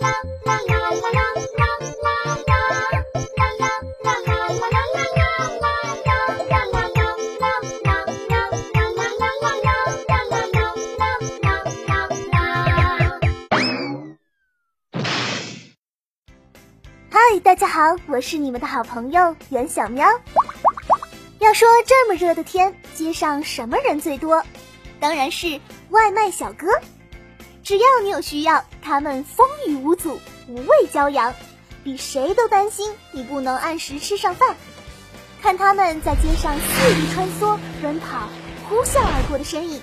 啦啦啦啦啦啦啦嗨，大家好，我是你们的好朋友袁小喵。要说这么热的天，街上什么人最多？当然是外卖小哥。只要你有需要，他们风雨无阻，无畏骄阳，比谁都担心你不能按时吃上饭。看他们在街上肆意穿梭、奔跑、呼啸而过的身影，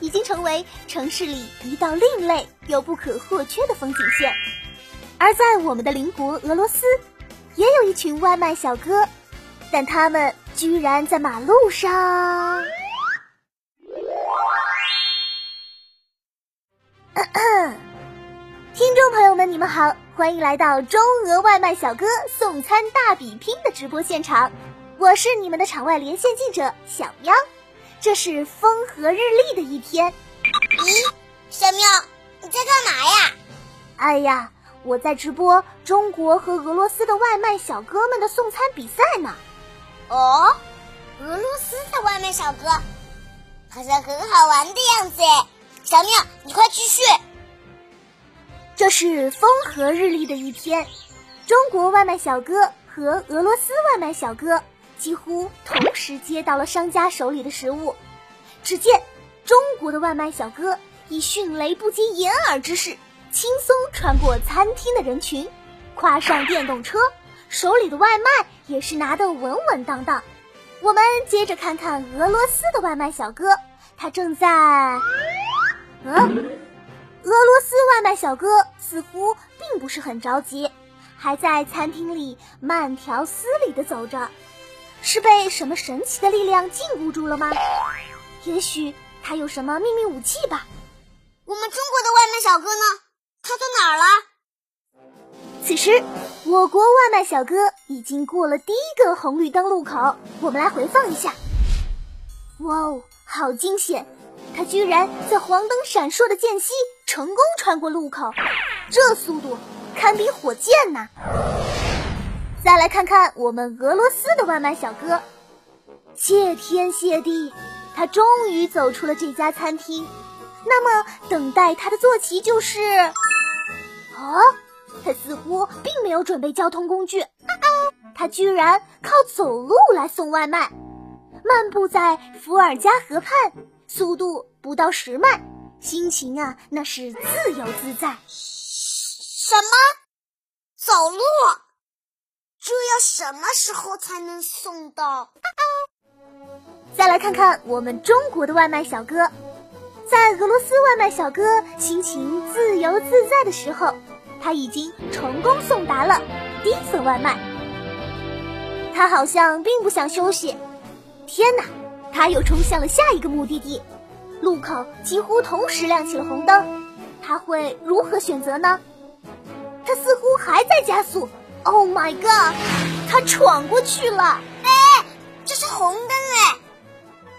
已经成为城市里一道另类又不可或缺的风景线。而在我们的邻国俄罗斯，也有一群外卖小哥，但他们居然在马路上。听众朋友们，你们好，欢迎来到中俄外卖小哥送餐大比拼的直播现场，我是你们的场外连线记者小喵。这是风和日丽的一天。咦，小喵，你在干嘛呀？哎呀！我在直播中国和俄罗斯的外卖小哥们的送餐比赛呢。哦，俄罗斯的外卖小哥好像很好玩的样子哎。小妙，你快继续。这是风和日丽的一天，中国外卖小哥和俄罗斯外卖小哥几乎同时接到了商家手里的食物。只见中国的外卖小哥以迅雷不及掩耳之势。轻松穿过餐厅的人群，跨上电动车，手里的外卖也是拿得稳稳当当。我们接着看看俄罗斯的外卖小哥，他正在……嗯，俄罗斯外卖小哥似乎并不是很着急，还在餐厅里慢条斯理地走着，是被什么神奇的力量禁锢住了吗？也许他有什么秘密武器吧。我们中国的外卖小哥呢？他到哪儿了？此时，我国外卖小哥已经过了第一个红绿灯路口。我们来回放一下。哇哦，好惊险！他居然在黄灯闪烁的间隙成功穿过路口，这速度堪比火箭呐！再来看看我们俄罗斯的外卖小哥，谢天谢地，他终于走出了这家餐厅。那么，等待他的坐骑就是。哦，他似乎并没有准备交通工具，他居然靠走路来送外卖，漫步在伏尔加河畔，速度不到十迈，心情啊那是自由自在。什么？走路？这要什么时候才能送到？再来看看我们中国的外卖小哥。在俄罗斯外卖小哥心情自由自在的时候，他已经成功送达了第一份外卖。他好像并不想休息。天哪！他又冲向了下一个目的地。路口几乎同时亮起了红灯，他会如何选择呢？他似乎还在加速。Oh my god！他闯过去了。哎，这是红灯哎！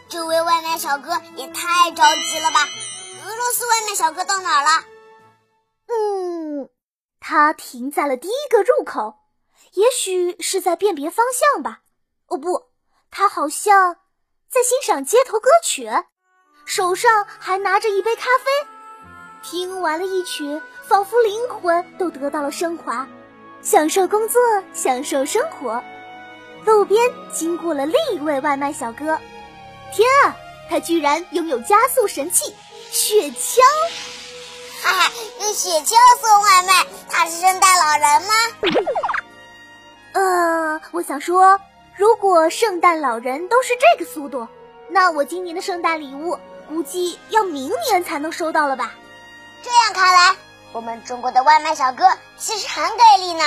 这位外卖小哥也太着急了吧！俄罗斯外卖小哥到哪了？嗯，他停在了第一个入口，也许是在辨别方向吧。哦不，他好像在欣赏街头歌曲，手上还拿着一杯咖啡。听完了一曲，仿佛灵魂都得到了升华，享受工作，享受生活。路边经过了另一位外卖小哥。天啊，他居然拥有加速神器——雪橇！哈哈，用雪橇送外卖，他是圣诞老人吗？呃，我想说，如果圣诞老人都是这个速度，那我今年的圣诞礼物估计要明年才能收到了吧？这样看来，我们中国的外卖小哥其实很给力呢。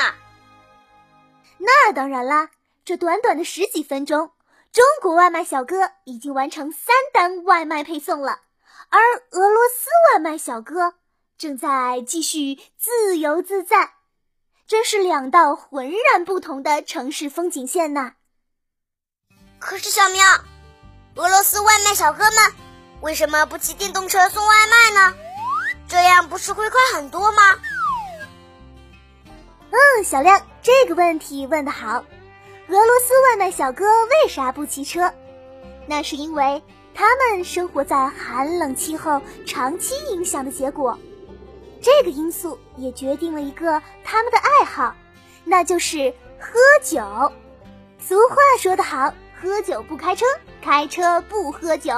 那当然啦，这短短的十几分钟。中国外卖小哥已经完成三单外卖配送了，而俄罗斯外卖小哥正在继续自由自在，真是两道浑然不同的城市风景线呐。可是小喵，俄罗斯外卖小哥们为什么不骑电动车送外卖呢？这样不是会快很多吗？嗯小亮，这个问题问得好。俄罗斯外卖小哥为啥不骑车？那是因为他们生活在寒冷气候长期影响的结果。这个因素也决定了一个他们的爱好，那就是喝酒。俗话说得好，喝酒不开车，开车不喝酒。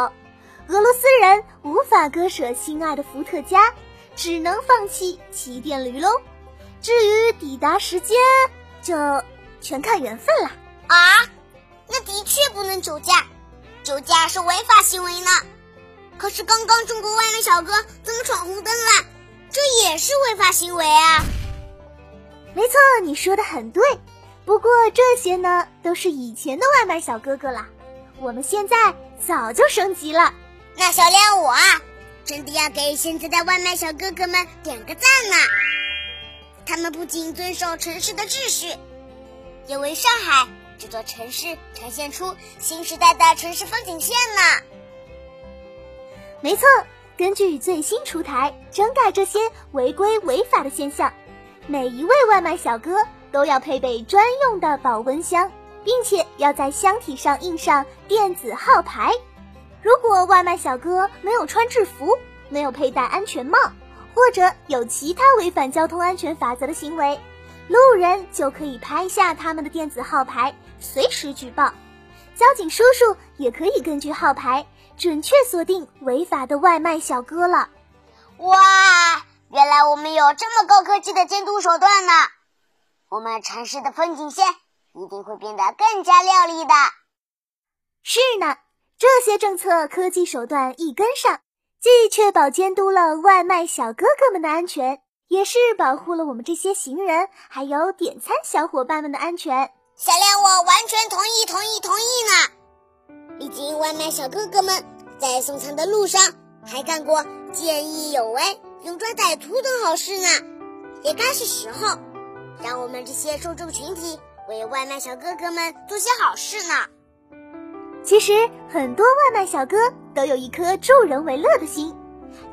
俄罗斯人无法割舍心爱的伏特加，只能放弃骑电驴喽。至于抵达时间，就全看缘分了啊！那的确不能酒驾，酒驾是违法行为呢。可是刚刚中国外卖小哥怎么闯红灯了？这也是违法行为啊！没错，你说的很对。不过这些呢，都是以前的外卖小哥哥了。我们现在早就升级了。那小亮我啊，真的要给现在的外卖小哥哥们点个赞呢。他们不仅遵守城市的秩序，也为上海这座城市呈现出新时代的城市风景线呢。没错，根据最新出台整改这些违规违法的现象，每一位外卖小哥都要配备专用的保温箱，并且要在箱体上印上电子号牌。如果外卖小哥没有穿制服，没有佩戴安全帽。或者有其他违反交通安全法则的行为，路人就可以拍下他们的电子号牌，随时举报。交警叔叔也可以根据号牌准确锁定违法的外卖小哥了。哇，原来我们有这么高科技的监督手段呢！我们城市的风景线一定会变得更加亮丽的。是呢，这些政策科技手段一跟上。既确保监督了外卖小哥哥们的安全，也是保护了我们这些行人还有点餐小伙伴们的安全。小亮，我完全同意，同意，同意呢。毕竟外卖小哥哥们在送餐的路上还干过见义勇为、勇抓歹徒等好事呢，也该是时候让我们这些受众群体为外卖小哥哥们做些好事呢。其实很多外卖小哥都有一颗助人为乐的心，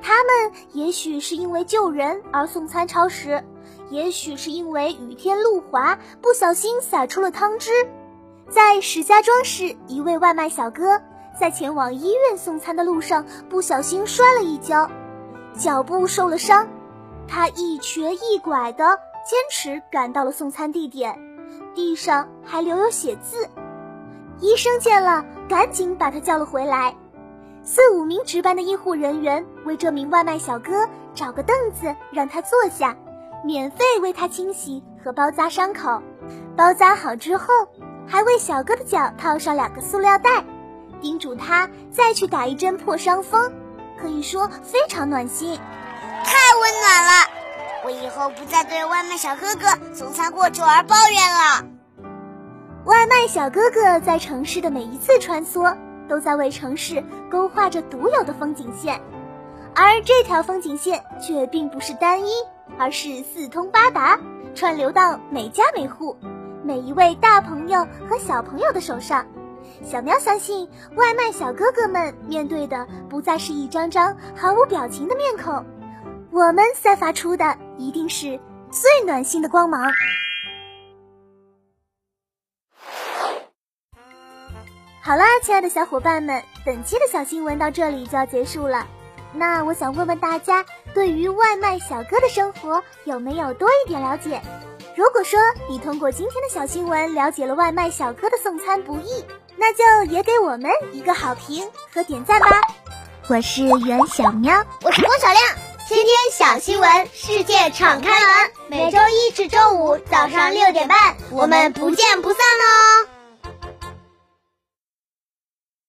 他们也许是因为救人而送餐超时，也许是因为雨天路滑不小心洒出了汤汁。在石家庄市，一位外卖小哥在前往医院送餐的路上不小心摔了一跤，脚部受了伤，他一瘸一拐的坚持赶到了送餐地点，地上还留有血渍。医生见了，赶紧把他叫了回来。四五名值班的医护人员为这名外卖小哥找个凳子让他坐下，免费为他清洗和包扎伤口。包扎好之后，还为小哥的脚套上两个塑料袋，叮嘱他再去打一针破伤风。可以说非常暖心，以后不再对外卖小哥哥送餐过久而抱怨了。外卖小哥哥在城市的每一次穿梭，都在为城市勾画着独有的风景线，而这条风景线却并不是单一，而是四通八达，串流到每家每户、每一位大朋友和小朋友的手上。小喵相信，外卖小哥哥们面对的不再是一张张毫无表情的面孔，我们散发出的一定是最暖心的光芒。好啦，亲爱的小伙伴们，本期的小新闻到这里就要结束了。那我想问问大家，对于外卖小哥的生活有没有多一点了解？如果说你通过今天的小新闻了解了外卖小哥的送餐不易，那就也给我们一个好评和点赞吧。我是袁小喵，我是郭小亮，天天小新闻，世界敞开门，每周一至周五早上六点半，我们不见不散喽。